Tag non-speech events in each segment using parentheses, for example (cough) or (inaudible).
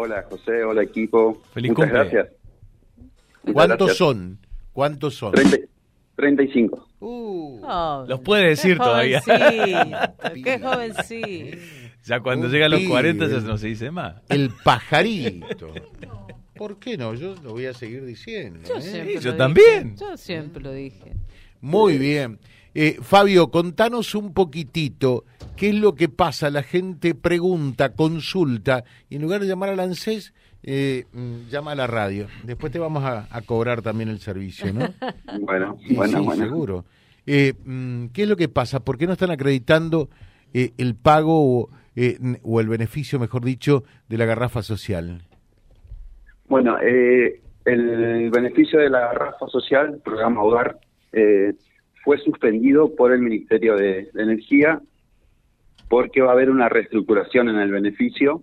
Hola José, hola equipo. Feliz Muchas cumple. gracias. Muchas ¿Cuántos gracias. son? ¿Cuántos son? 30 35. Uh, Oh, Los puede decir qué todavía. jovencito, (laughs) Qué jovencito. Ya cuando Un llega a los pibe. 40 ya no se dice más. el pajarito. (laughs) ¿Por qué no? Yo lo voy a seguir diciendo. Yo ¿eh? siempre yo lo también. dije. Yo siempre lo dije. Muy bien. Eh, Fabio, contanos un poquitito qué es lo que pasa. La gente pregunta, consulta, y en lugar de llamar al ANSES, eh, mm, llama a la radio. Después te vamos a, a cobrar también el servicio, ¿no? (laughs) Bueno, Y bueno, sí, bueno. seguro. Eh, mm, ¿Qué es lo que pasa? ¿Por qué no están acreditando eh, el pago eh, o el beneficio, mejor dicho, de la garrafa social? Bueno, eh, el beneficio de la garrafa social, programa Hogar, eh, fue suspendido por el Ministerio de, de Energía porque va a haber una reestructuración en el beneficio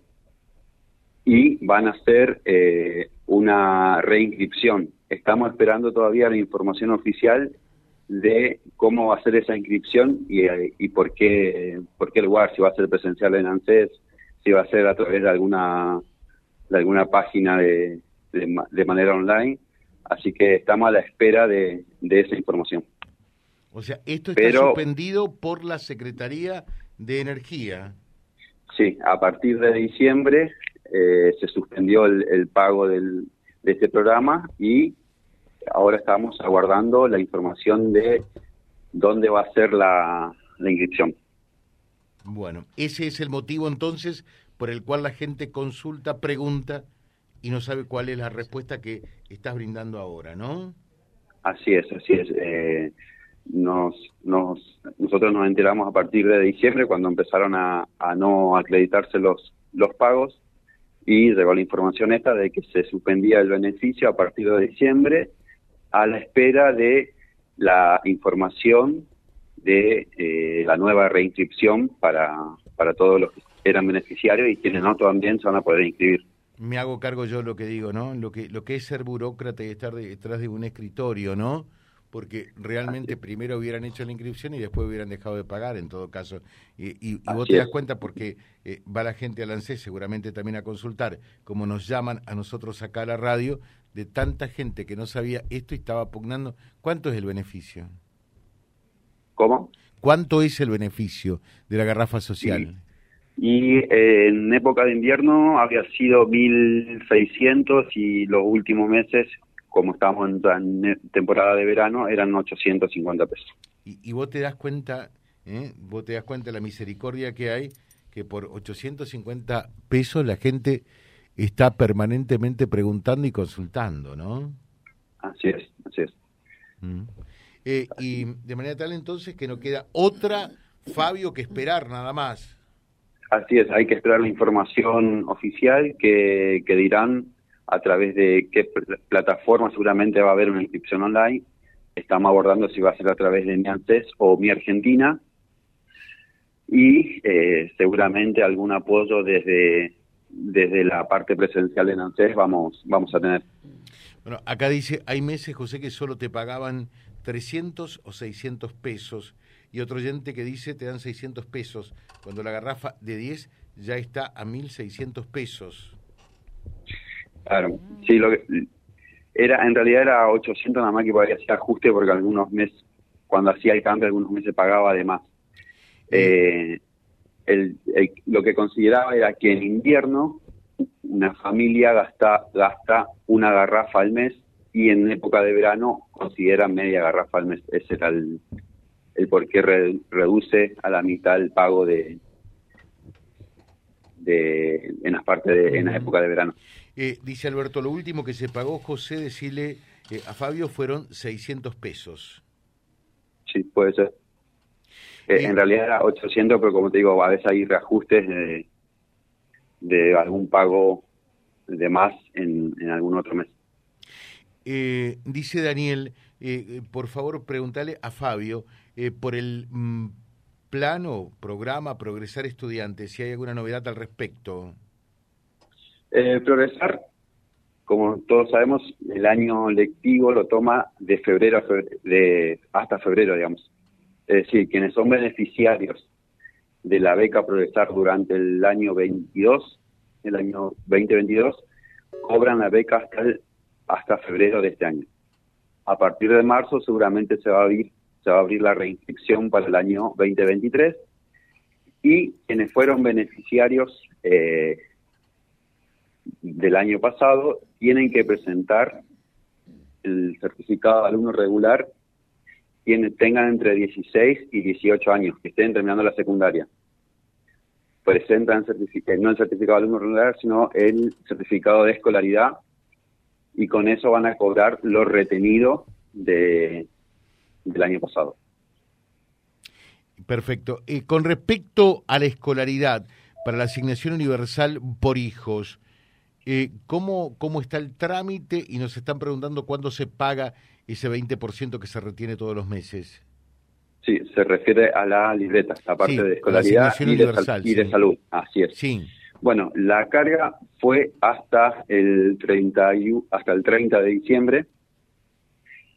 y van a hacer eh, una reinscripción. Estamos esperando todavía la información oficial de cómo va a ser esa inscripción y, eh, y por qué por qué lugar, si va a ser presencial en ANSES, si va a ser a través de alguna de alguna página de, de, de manera online. Así que estamos a la espera de, de esa información. O sea, esto está Pero- suspendido por la Secretaría de Energía. Sí, a partir de diciembre eh, se suspendió el, el pago del, de este programa y ahora estamos aguardando la información de dónde va a ser la, la inscripción. Bueno, ese es el motivo entonces por el cual la gente consulta, pregunta y no sabe cuál es la respuesta que estás brindando ahora, ¿no? Así es, así es. Eh, nos, nos, nosotros nos enteramos a partir de diciembre cuando empezaron a, a no acreditarse los, los pagos y llegó la información esta de que se suspendía el beneficio a partir de diciembre a la espera de la información de eh, la nueva reinscripción para, para todos los que eran beneficiarios y quienes no también se van a poder inscribir. Me hago cargo yo lo que digo, ¿no? Lo que, lo que es ser burócrata y estar detrás de un escritorio, ¿no? Porque realmente primero hubieran hecho la inscripción y después hubieran dejado de pagar en todo caso. Y, y- y vos te das cuenta porque eh, va la gente al ANSES seguramente también a consultar, como nos llaman a nosotros acá a la radio, de tanta gente que no sabía esto y estaba pugnando. ¿Cuánto es el beneficio? ¿Cómo? ¿Cuánto es el beneficio de la garrafa social? Y eh, en época de invierno había sido 1.600 y los últimos meses, como estábamos en, en temporada de verano, eran 850 pesos. Y, y vos te das cuenta, ¿eh? vos te das cuenta de la misericordia que hay, que por 850 pesos la gente está permanentemente preguntando y consultando, ¿no? Así es, así es. Mm. Eh, y de manera tal entonces que no queda otra Fabio que esperar nada más. Así es, hay que esperar la información oficial que, dirán a través de qué pl- plataforma seguramente va a haber una inscripción online. Estamos abordando si va a ser a través de Mi o Mi Argentina. Y eh, seguramente algún apoyo desde, desde la parte presencial en ANSES vamos, vamos a tener. Bueno, acá dice, hay meses, José, que solo te pagaban 300 o 600 pesos. Y otro oyente que dice, te dan 600 pesos, cuando la garrafa de 10 ya está a 1.600 pesos. Claro, sí, lo que, era, en realidad era 800 nada más que podía hacer ajuste porque algunos meses, cuando hacía el cambio, algunos meses pagaba además. Eh, el, el- lo que consideraba era que en invierno una familia gasta, gasta una garrafa al mes y en época de verano considera media garrafa al mes. Ese era el, el por qué re- reduce a la mitad el pago de, de en las partes de, en la época de verano. Eh, dice Alberto, lo último que se pagó, José, decirle eh, a Fabio fueron 600 pesos. Sí, puede ser. Eh, En realidad era 800, pero como te digo, a veces hay reajustes de, de algún pago de más en, en algún otro mes. Eh, dice Daniel, eh, por favor preguntale a Fabio eh, por el mm, plano, programa Progresar Estudiantes, si hay alguna novedad al respecto. Eh, progresar, como todos sabemos, el año lectivo lo toma de febrero a febre- de, hasta febrero, digamos. Es decir, quienes son beneficiarios de la beca Progresar durante el año 22 el año 2022, cobran la beca hasta, hasta febrero de este año. A partir de marzo seguramente se va a abrir, se va a abrir la reinscripción para el año 2023 y quienes fueron beneficiarios eh, del año pasado tienen que presentar el certificado de alumno regular quienes tengan entre 16 y 18 años, que estén terminando la secundaria. Presentan certificado, no el certificado de alumno regular, sino el certificado de escolaridad y con eso van a cobrar lo retenido de, del año pasado. Perfecto. y con respecto a la escolaridad, para la asignación universal por hijos, eh, ¿cómo, ¿cómo está el trámite? Y nos están preguntando cuándo se paga ese 20% que se retiene todos los meses. Sí, se refiere a la libreta, la parte de escolaridad y, de, salud. Así es. Sí. Bueno, la carga fue hasta el 30, hasta el 30 de diciembre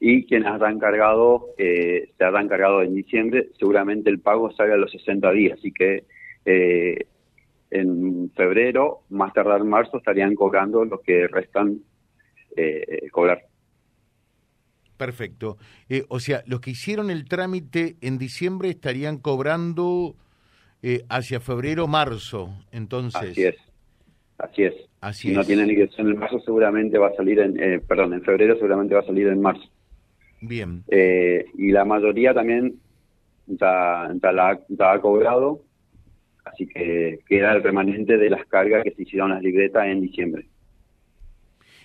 y quienes habrán cargado, eh, se habrán cargado en diciembre, seguramente el pago sale a los 60 días, así que eh, en febrero, más tardar en marzo, estarían cobrando lo que restan eh, cobrar. Perfecto. Eh, o sea, los que hicieron el trámite en diciembre estarían cobrando eh, hacia febrero, marzo, entonces. Así es. Así es. si no tienen liquidación en marzo, seguramente va a salir en, eh, perdón, en febrero seguramente va a salir en marzo. Bien. y la mayoría también ya, la, ha cobrado, así que queda el remanente de las cargas que se hicieron las libretas en diciembre.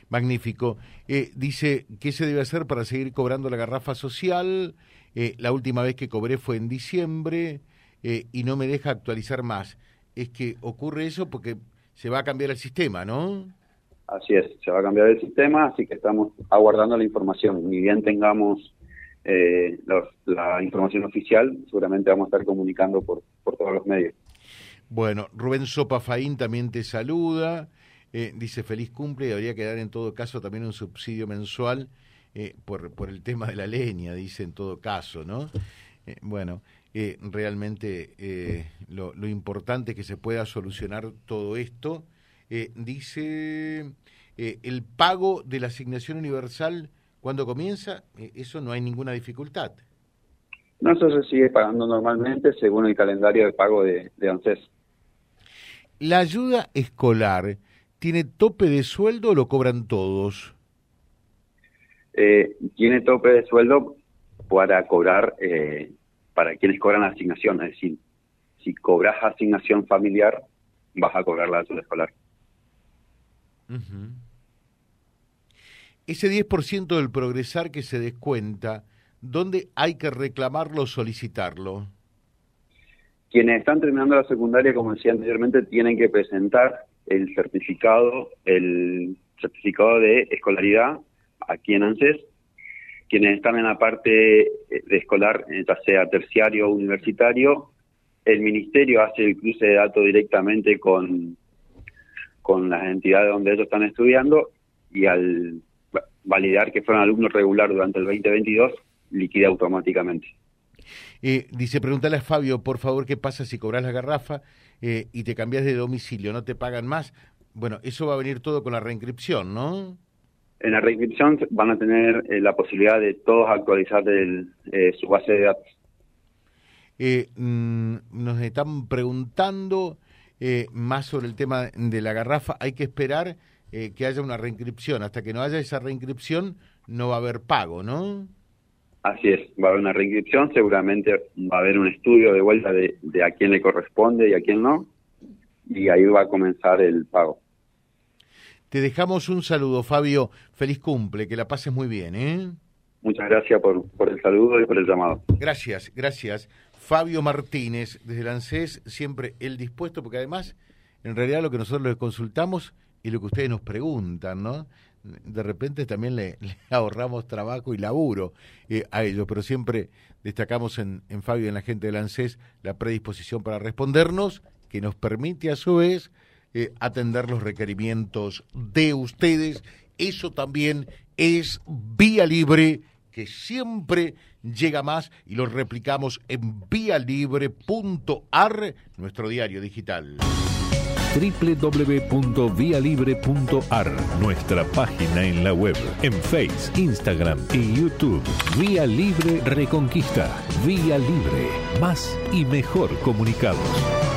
Magnífico. Eh, dice, ¿qué se debe hacer para seguir cobrando la garrafa social? Eh, la última vez que cobré fue en diciembre eh, y no me deja actualizar más. Es que ocurre eso porque se va a cambiar el sistema, ¿no? Así es, se va a cambiar el sistema, así que estamos aguardando la información. Ni bien tengamos la información oficial, seguramente vamos a estar comunicando por, por todos los medios. Bueno, Rubén Sopafaín también te saluda. Eh, dice feliz cumple y habría que dar en todo caso también un subsidio mensual eh, por, por el tema de la leña, dice en todo caso, ¿no? Eh, bueno, realmente lo, lo, importante es que se pueda solucionar todo esto. Dice el pago de la asignación universal cuando comienza, eso no hay ninguna dificultad. No, eso se sigue pagando normalmente según el calendario de pago de, de ANSES. La ayuda escolar ¿Tiene tope de sueldo o lo cobran todos? Eh, tiene tope de sueldo para cobrar, eh, para quienes cobran asignación, es decir, si cobras asignación familiar, vas a cobrar la ayuda escolar. Ese 10% del progresar que se descuenta, ¿dónde hay que reclamarlo o solicitarlo? Quienes están terminando la secundaria, como decía anteriormente, tienen que presentar el certificado, el certificado de escolaridad aquí en ANSES. Quienes están en la parte de escolar, ya sea terciario o universitario, el ministerio hace el cruce de datos directamente con, con las entidades donde ellos están estudiando y al validar que fueron alumnos regular durante el 2022, liquida automáticamente. Eh, dice, pregúntale a Fabio, por favor, qué pasa si cobras la garrafa eh, y te cambias de domicilio, no te pagan más. Bueno, eso va a venir todo con la reinscripción, ¿no? En la reinscripción van a tener eh, la posibilidad de todos actualizar su base de datos. Mm, nos están preguntando más sobre el tema de la garrafa. Hay que esperar que haya una reinscripción. Hasta que no haya esa reinscripción, no va a haber pago, ¿no? Así es, va a haber una reinscripción, seguramente va a haber un estudio de vuelta de, a quién le corresponde y a quién no, y ahí va a comenzar el pago. Te dejamos un saludo, Fabio. Feliz cumple, que la pases muy bien, ¿eh? Muchas gracias por, por el saludo y por el llamado. Gracias, gracias. Fabio Martínez, desde el siempre el dispuesto, porque además, en realidad lo que nosotros le consultamos y lo que ustedes nos preguntan, ¿no? de repente también le, (laughs) ahorramos trabajo y laburo eh, a ellos, pero siempre destacamos en, en Fabio y en la gente del ANSES la predisposición para respondernos, que nos permite a su vez eh, atender los requerimientos de ustedes. Eso también es vía libre que siempre llega más y lo replicamos en vialibre.ar, nuestro diario digital. www.vialibre.ar, nuestra página en la web, en Face, Instagram y YouTube. Vía Libre Reconquista. Vía Libre. Más y mejor comunicados.